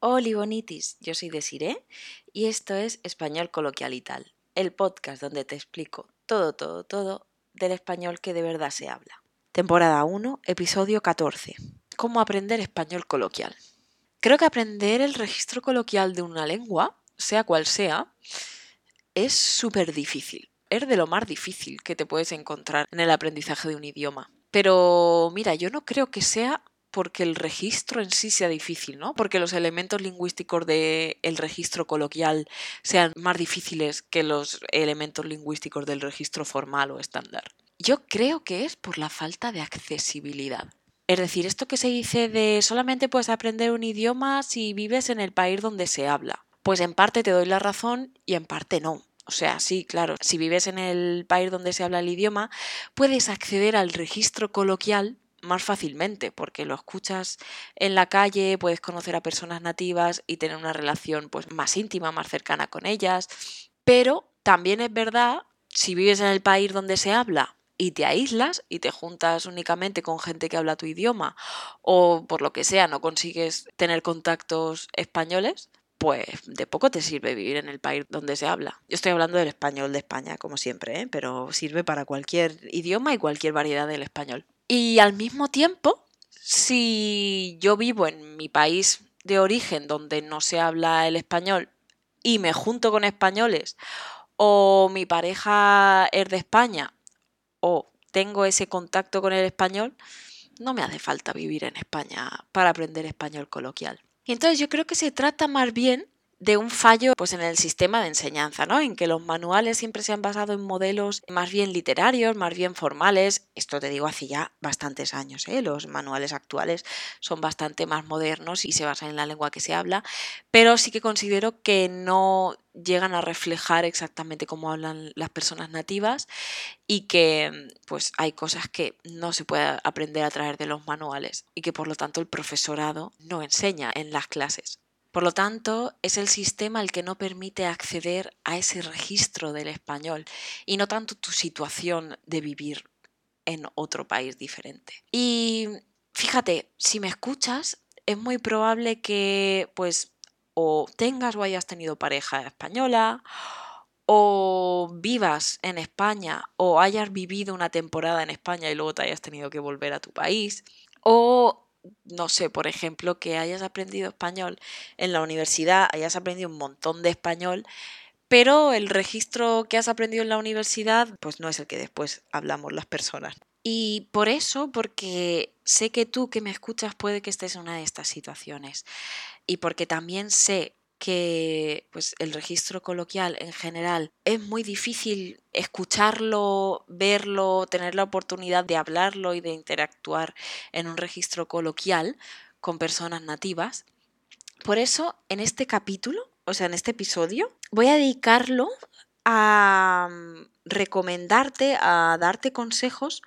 Hola bonitis, yo soy Desiree y esto es Español Coloquial y Tal, el podcast donde te explico todo, todo, todo del español que de verdad se habla. Temporada 1, episodio 14. ¿Cómo aprender español coloquial? Creo que aprender el registro coloquial de una lengua, sea cual sea, es súper difícil. Es de lo más difícil que te puedes encontrar en el aprendizaje de un idioma. Pero mira, yo no creo que sea porque el registro en sí sea difícil, ¿no? Porque los elementos lingüísticos del registro coloquial sean más difíciles que los elementos lingüísticos del registro formal o estándar. Yo creo que es por la falta de accesibilidad. Es decir, esto que se dice de solamente puedes aprender un idioma si vives en el país donde se habla. Pues en parte te doy la razón y en parte no. O sea, sí, claro, si vives en el país donde se habla el idioma, puedes acceder al registro coloquial más fácilmente, porque lo escuchas en la calle, puedes conocer a personas nativas y tener una relación pues, más íntima, más cercana con ellas. Pero también es verdad, si vives en el país donde se habla y te aíslas y te juntas únicamente con gente que habla tu idioma o por lo que sea no consigues tener contactos españoles, pues de poco te sirve vivir en el país donde se habla. Yo estoy hablando del español de España, como siempre, ¿eh? pero sirve para cualquier idioma y cualquier variedad del español. Y al mismo tiempo, si yo vivo en mi país de origen donde no se habla el español y me junto con españoles, o mi pareja es de España, o tengo ese contacto con el español, no me hace falta vivir en España para aprender español coloquial. Y entonces yo creo que se trata más bien de un fallo pues en el sistema de enseñanza, ¿no? En que los manuales siempre se han basado en modelos más bien literarios, más bien formales. Esto te digo hace ya bastantes años, ¿eh? Los manuales actuales son bastante más modernos y se basan en la lengua que se habla, pero sí que considero que no llegan a reflejar exactamente cómo hablan las personas nativas y que pues hay cosas que no se puede aprender a través de los manuales y que por lo tanto el profesorado no enseña en las clases. Por lo tanto, es el sistema el que no permite acceder a ese registro del español y no tanto tu situación de vivir en otro país diferente. Y fíjate, si me escuchas, es muy probable que pues o tengas o hayas tenido pareja española o vivas en España o hayas vivido una temporada en España y luego te hayas tenido que volver a tu país o no sé, por ejemplo, que hayas aprendido español en la universidad, hayas aprendido un montón de español, pero el registro que has aprendido en la universidad, pues no es el que después hablamos las personas. Y por eso, porque sé que tú que me escuchas puede que estés en una de estas situaciones. Y porque también sé que pues, el registro coloquial en general es muy difícil escucharlo, verlo, tener la oportunidad de hablarlo y de interactuar en un registro coloquial con personas nativas. Por eso, en este capítulo, o sea, en este episodio, voy a dedicarlo a mm, recomendarte, a darte consejos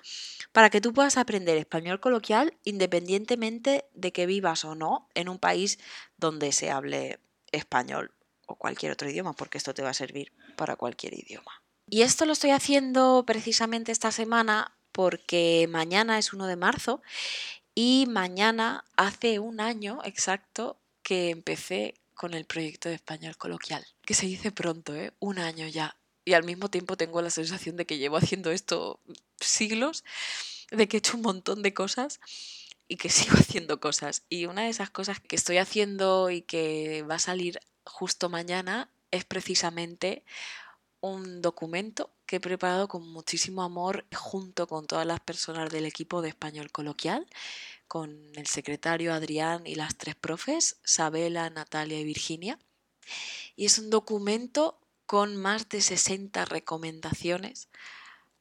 para que tú puedas aprender español coloquial independientemente de que vivas o no en un país donde se hable español o cualquier otro idioma, porque esto te va a servir para cualquier idioma. Y esto lo estoy haciendo precisamente esta semana porque mañana es 1 de marzo y mañana hace un año exacto que empecé con el proyecto de español coloquial, que se dice pronto, ¿eh? Un año ya. Y al mismo tiempo tengo la sensación de que llevo haciendo esto siglos, de que he hecho un montón de cosas y que sigo haciendo cosas. Y una de esas cosas que estoy haciendo y que va a salir justo mañana es precisamente un documento que he preparado con muchísimo amor junto con todas las personas del equipo de español coloquial, con el secretario Adrián y las tres profes, Sabela, Natalia y Virginia. Y es un documento con más de 60 recomendaciones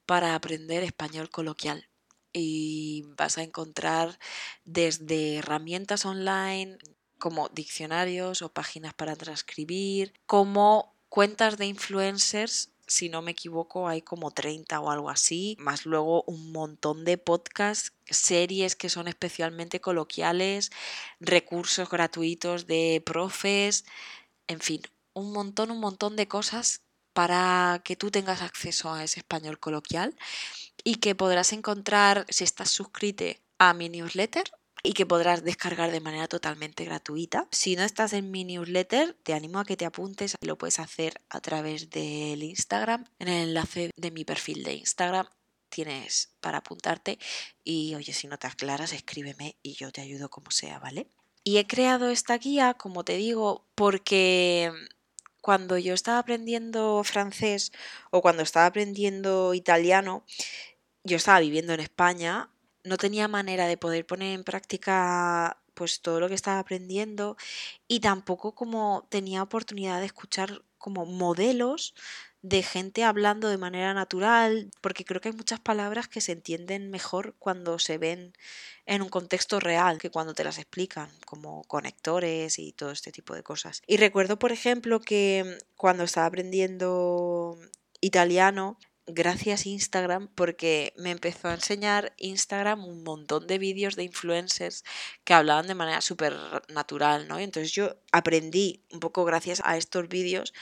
para aprender español coloquial y vas a encontrar desde herramientas online como diccionarios o páginas para transcribir, como cuentas de influencers si no me equivoco, hay como 30 o algo así, más luego un montón de podcasts, series que son especialmente coloquiales, recursos gratuitos de profes, en fin, un montón, un montón de cosas para que tú tengas acceso a ese español coloquial y que podrás encontrar si estás suscrito a mi newsletter y que podrás descargar de manera totalmente gratuita. Si no estás en mi newsletter, te animo a que te apuntes. Lo puedes hacer a través del Instagram, en el enlace de mi perfil de Instagram tienes para apuntarte y oye, si no te aclaras, escríbeme y yo te ayudo como sea, ¿vale? Y he creado esta guía, como te digo, porque cuando yo estaba aprendiendo francés o cuando estaba aprendiendo italiano, yo estaba viviendo en España, no tenía manera de poder poner en práctica pues todo lo que estaba aprendiendo y tampoco como tenía oportunidad de escuchar como modelos de gente hablando de manera natural, porque creo que hay muchas palabras que se entienden mejor cuando se ven en un contexto real que cuando te las explican, como conectores y todo este tipo de cosas. Y recuerdo, por ejemplo, que cuando estaba aprendiendo italiano, gracias Instagram, porque me empezó a enseñar Instagram un montón de vídeos de influencers que hablaban de manera súper natural, ¿no? entonces yo aprendí un poco gracias a estos vídeos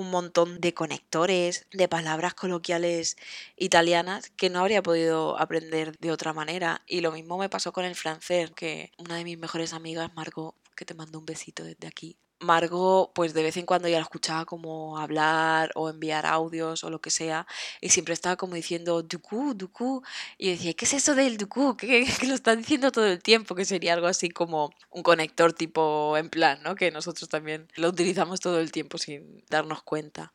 un montón de conectores, de palabras coloquiales italianas que no habría podido aprender de otra manera. Y lo mismo me pasó con el francés, que una de mis mejores amigas, Margot, que te mando un besito desde aquí, Margot, pues de vez en cuando ya la escuchaba como hablar o enviar audios o lo que sea, y siempre estaba como diciendo duku, duku, y decía, ¿qué es eso del duku? ¿Qué, que lo está diciendo todo el tiempo? Que sería algo así como un conector tipo en plan, ¿no? Que nosotros también lo utilizamos todo el tiempo sin darnos cuenta.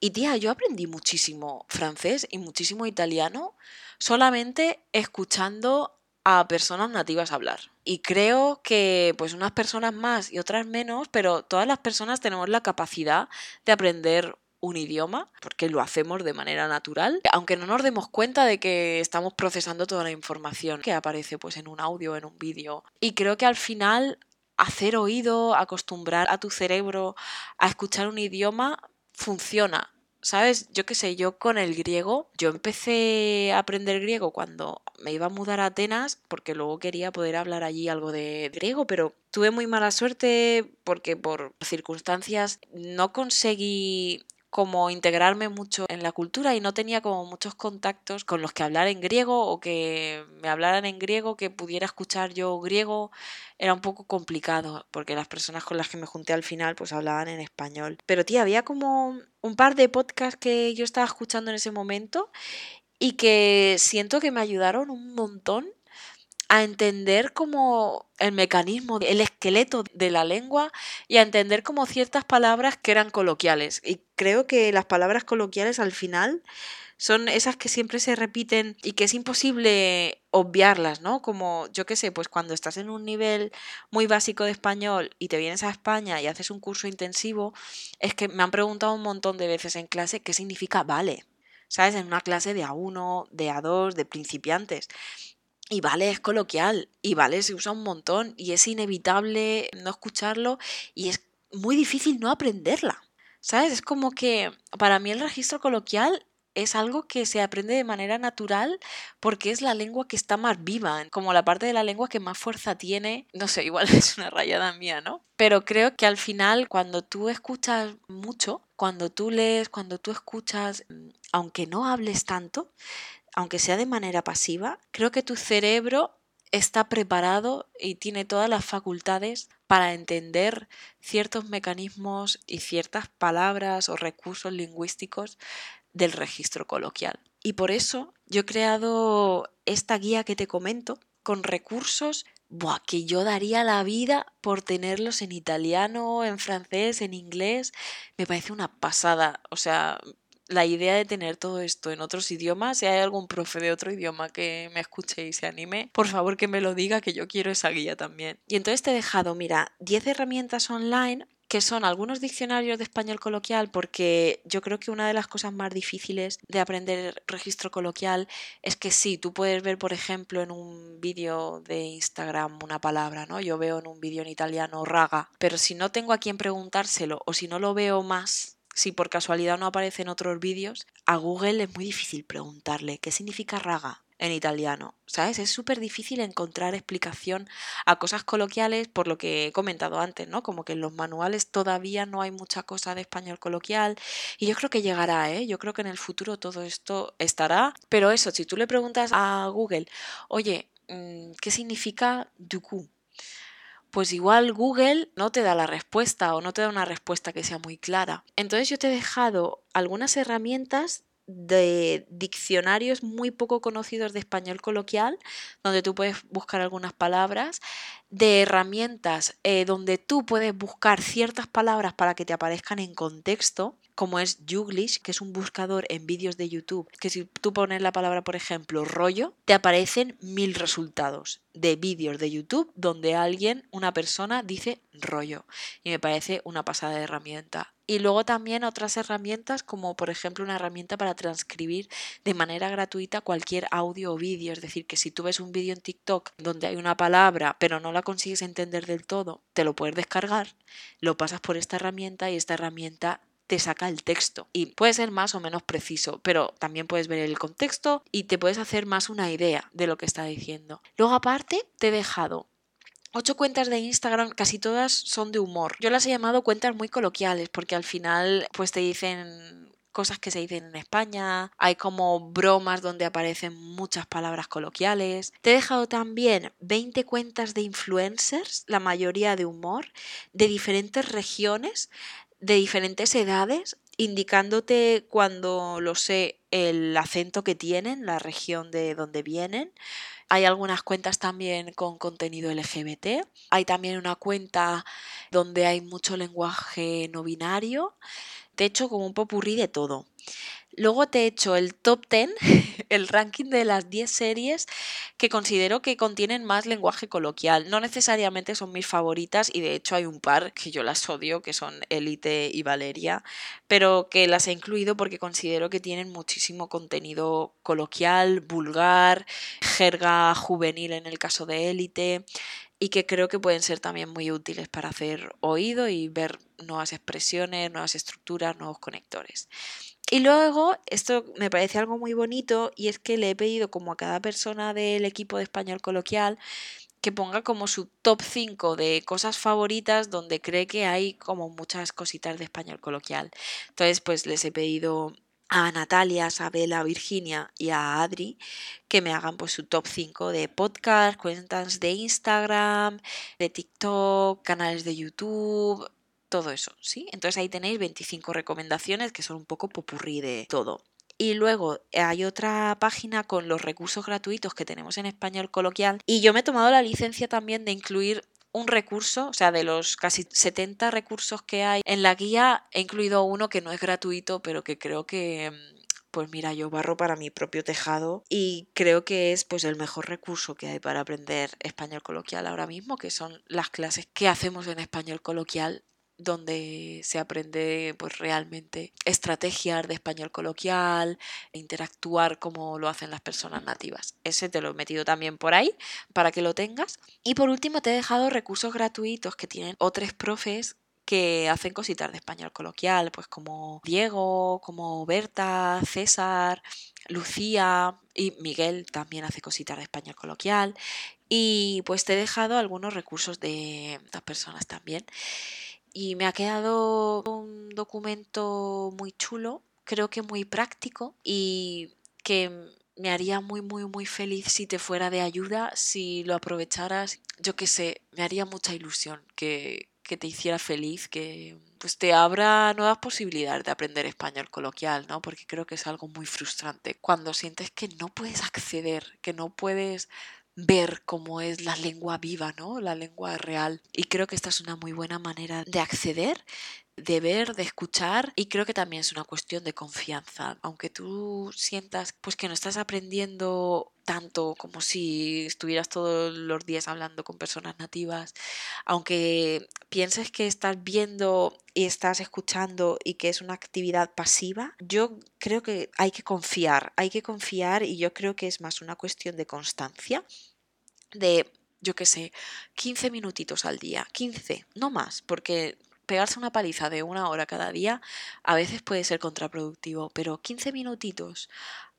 Y tía, yo aprendí muchísimo francés y muchísimo italiano solamente escuchando a personas nativas hablar. Y creo que pues unas personas más y otras menos, pero todas las personas tenemos la capacidad de aprender un idioma, porque lo hacemos de manera natural, aunque no nos demos cuenta de que estamos procesando toda la información que aparece pues en un audio, en un vídeo. Y creo que al final hacer oído, acostumbrar a tu cerebro a escuchar un idioma funciona. ¿Sabes? Yo qué sé, yo con el griego, yo empecé a aprender griego cuando me iba a mudar a Atenas porque luego quería poder hablar allí algo de griego, pero tuve muy mala suerte porque por circunstancias no conseguí como integrarme mucho en la cultura y no tenía como muchos contactos con los que hablar en griego o que me hablaran en griego, que pudiera escuchar yo griego, era un poco complicado porque las personas con las que me junté al final pues hablaban en español. Pero tía, había como un par de podcasts que yo estaba escuchando en ese momento y que siento que me ayudaron un montón a entender como el mecanismo, el esqueleto de la lengua y a entender como ciertas palabras que eran coloquiales. Y creo que las palabras coloquiales al final son esas que siempre se repiten y que es imposible obviarlas, ¿no? Como yo qué sé, pues cuando estás en un nivel muy básico de español y te vienes a España y haces un curso intensivo, es que me han preguntado un montón de veces en clase qué significa vale. ¿Sabes? En una clase de A1, de A2, de principiantes. Y vale es coloquial, y vale se usa un montón, y es inevitable no escucharlo, y es muy difícil no aprenderla. ¿Sabes? Es como que para mí el registro coloquial es algo que se aprende de manera natural porque es la lengua que está más viva, como la parte de la lengua que más fuerza tiene. No sé, igual es una rayada mía, ¿no? Pero creo que al final cuando tú escuchas mucho, cuando tú lees, cuando tú escuchas, mm, aunque no hables tanto, aunque sea de manera pasiva, creo que tu cerebro está preparado y tiene todas las facultades para entender ciertos mecanismos y ciertas palabras o recursos lingüísticos del registro coloquial. Y por eso yo he creado esta guía que te comento con recursos que yo daría la vida por tenerlos en italiano, en francés, en inglés. Me parece una pasada. O sea, la idea de tener todo esto en otros idiomas, si hay algún profe de otro idioma que me escuche y se anime, por favor que me lo diga, que yo quiero esa guía también. Y entonces te he dejado, mira, 10 herramientas online que son algunos diccionarios de español coloquial, porque yo creo que una de las cosas más difíciles de aprender registro coloquial es que sí, tú puedes ver, por ejemplo, en un vídeo de Instagram una palabra, ¿no? Yo veo en un vídeo en italiano raga, pero si no tengo a quien preguntárselo o si no lo veo más si por casualidad no aparece en otros vídeos, a Google es muy difícil preguntarle qué significa raga en italiano, ¿sabes? Es súper difícil encontrar explicación a cosas coloquiales por lo que he comentado antes, ¿no? Como que en los manuales todavía no hay mucha cosa de español coloquial y yo creo que llegará, ¿eh? Yo creo que en el futuro todo esto estará, pero eso, si tú le preguntas a Google, oye, mm, ¿qué significa du coup? Pues igual Google no te da la respuesta o no te da una respuesta que sea muy clara. Entonces yo te he dejado algunas herramientas de diccionarios muy poco conocidos de español coloquial, donde tú puedes buscar algunas palabras, de herramientas eh, donde tú puedes buscar ciertas palabras para que te aparezcan en contexto, como es Youglish, que es un buscador en vídeos de YouTube, que si tú pones la palabra, por ejemplo, rollo, te aparecen mil resultados de vídeos de YouTube donde alguien, una persona, dice rollo. Y me parece una pasada de herramienta. Y luego también otras herramientas como por ejemplo una herramienta para transcribir de manera gratuita cualquier audio o vídeo. Es decir, que si tú ves un vídeo en TikTok donde hay una palabra pero no la consigues entender del todo, te lo puedes descargar, lo pasas por esta herramienta y esta herramienta te saca el texto. Y puede ser más o menos preciso, pero también puedes ver el contexto y te puedes hacer más una idea de lo que está diciendo. Luego aparte te he dejado Ocho cuentas de Instagram, casi todas son de humor. Yo las he llamado cuentas muy coloquiales porque al final pues te dicen cosas que se dicen en España, hay como bromas donde aparecen muchas palabras coloquiales. Te he dejado también 20 cuentas de influencers, la mayoría de humor, de diferentes regiones, de diferentes edades, indicándote cuando lo sé el acento que tienen, la región de donde vienen. Hay algunas cuentas también con contenido LGBT. Hay también una cuenta donde hay mucho lenguaje no binario. He hecho como un popurrí de todo. Luego te he hecho el top 10, el ranking de las 10 series que considero que contienen más lenguaje coloquial. No necesariamente son mis favoritas y de hecho hay un par que yo las odio, que son Elite y Valeria, pero que las he incluido porque considero que tienen muchísimo contenido coloquial, vulgar, jerga juvenil en el caso de Elite y que creo que pueden ser también muy útiles para hacer oído y ver nuevas expresiones, nuevas estructuras, nuevos conectores. Y luego, esto me parece algo muy bonito y es que le he pedido como a cada persona del equipo de español coloquial que ponga como su top 5 de cosas favoritas donde cree que hay como muchas cositas de español coloquial. Entonces, pues les he pedido a Natalia, Isabela, a Virginia y a Adri que me hagan pues su top 5 de podcast, cuentas de Instagram, de TikTok, canales de YouTube, todo eso, ¿sí? Entonces ahí tenéis 25 recomendaciones que son un poco popurrí de todo. Y luego hay otra página con los recursos gratuitos que tenemos en español coloquial. Y yo me he tomado la licencia también de incluir un recurso, o sea, de los casi 70 recursos que hay en la guía, he incluido uno que no es gratuito, pero que creo que pues mira, yo barro para mi propio tejado y creo que es pues el mejor recurso que hay para aprender español coloquial ahora mismo, que son las clases que hacemos en español coloquial donde se aprende pues realmente estrategias de español coloquial, interactuar como lo hacen las personas nativas. Ese te lo he metido también por ahí para que lo tengas. Y por último te he dejado recursos gratuitos que tienen otros profes que hacen cositas de español coloquial, pues como Diego, como Berta, César, Lucía y Miguel también hace cositas de español coloquial. Y pues te he dejado algunos recursos de estas personas también y me ha quedado un documento muy chulo, creo que muy práctico y que me haría muy, muy, muy feliz si te fuera de ayuda, si lo aprovecharas. Yo qué sé, me haría mucha ilusión que, que te hiciera feliz, que pues te abra nuevas posibilidades de aprender español coloquial, ¿no? Porque creo que es algo muy frustrante cuando sientes que no puedes acceder, que no puedes ver cómo es la lengua viva, ¿no? La lengua real. Y creo que esta es una muy buena manera de acceder, de ver, de escuchar y creo que también es una cuestión de confianza. Aunque tú sientas pues que no estás aprendiendo tanto como si estuvieras todos los días hablando con personas nativas, aunque pienses que estás viendo y estás escuchando y que es una actividad pasiva, yo creo que hay que confiar, hay que confiar y yo creo que es más una cuestión de constancia, de yo qué sé, 15 minutitos al día, 15, no más, porque pegarse una paliza de una hora cada día a veces puede ser contraproductivo, pero 15 minutitos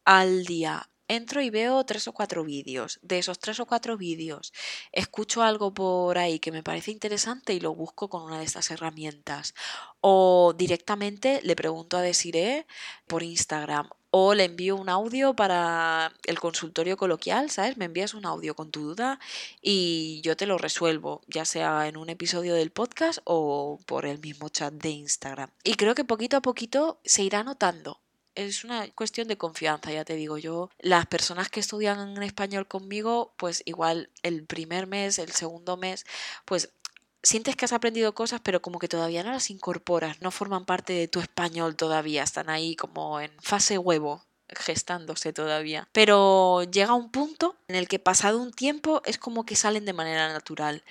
al día entro y veo tres o cuatro vídeos. De esos tres o cuatro vídeos, escucho algo por ahí que me parece interesante y lo busco con una de estas herramientas. O directamente le pregunto a Desiree por Instagram o le envío un audio para el consultorio coloquial, ¿sabes? Me envías un audio con tu duda y yo te lo resuelvo, ya sea en un episodio del podcast o por el mismo chat de Instagram. Y creo que poquito a poquito se irá notando es una cuestión de confianza, ya te digo yo. Las personas que estudian en español conmigo, pues igual el primer mes, el segundo mes, pues sientes que has aprendido cosas, pero como que todavía no las incorporas, no forman parte de tu español todavía, están ahí como en fase huevo gestándose todavía. Pero llega un punto en el que pasado un tiempo es como que salen de manera natural.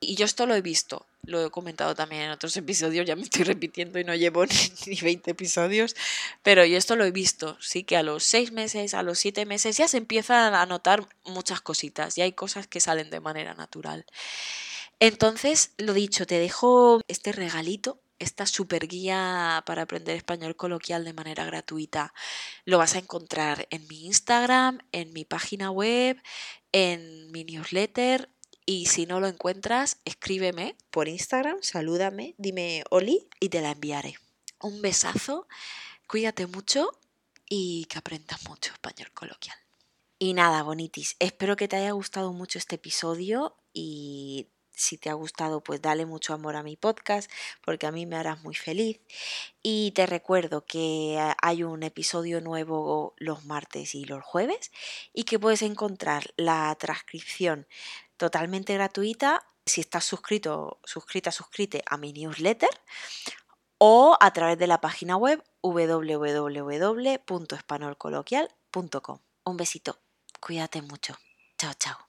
Y yo esto lo he visto, lo he comentado también en otros episodios, ya me estoy repitiendo y no llevo ni, 20 episodios, pero yo esto lo he visto, sí que a los 6 meses, a los 7 meses ya se empiezan a notar muchas cositas y hay cosas que salen de manera natural. Entonces, lo dicho, te dejo este regalito esta super guía para aprender español coloquial de manera gratuita lo vas a encontrar en mi Instagram, en mi página web, en mi newsletter. Y si no lo encuentras, escríbeme por Instagram, salúdame, dime Oli y te la enviaré. Un besazo, cuídate mucho y que aprendas mucho español coloquial. Y nada, bonitis, espero que te haya gustado mucho este episodio y si te ha gustado, pues dale mucho amor a mi podcast, porque a mí me harás muy feliz. Y te recuerdo que hay un episodio nuevo los martes y los jueves y que puedes encontrar la transcripción totalmente gratuita si estás suscrito, suscrita, suscrite a mi newsletter o a través de la página web www.espanolcoloquial.com. Un besito, cuídate mucho. Chao, chao.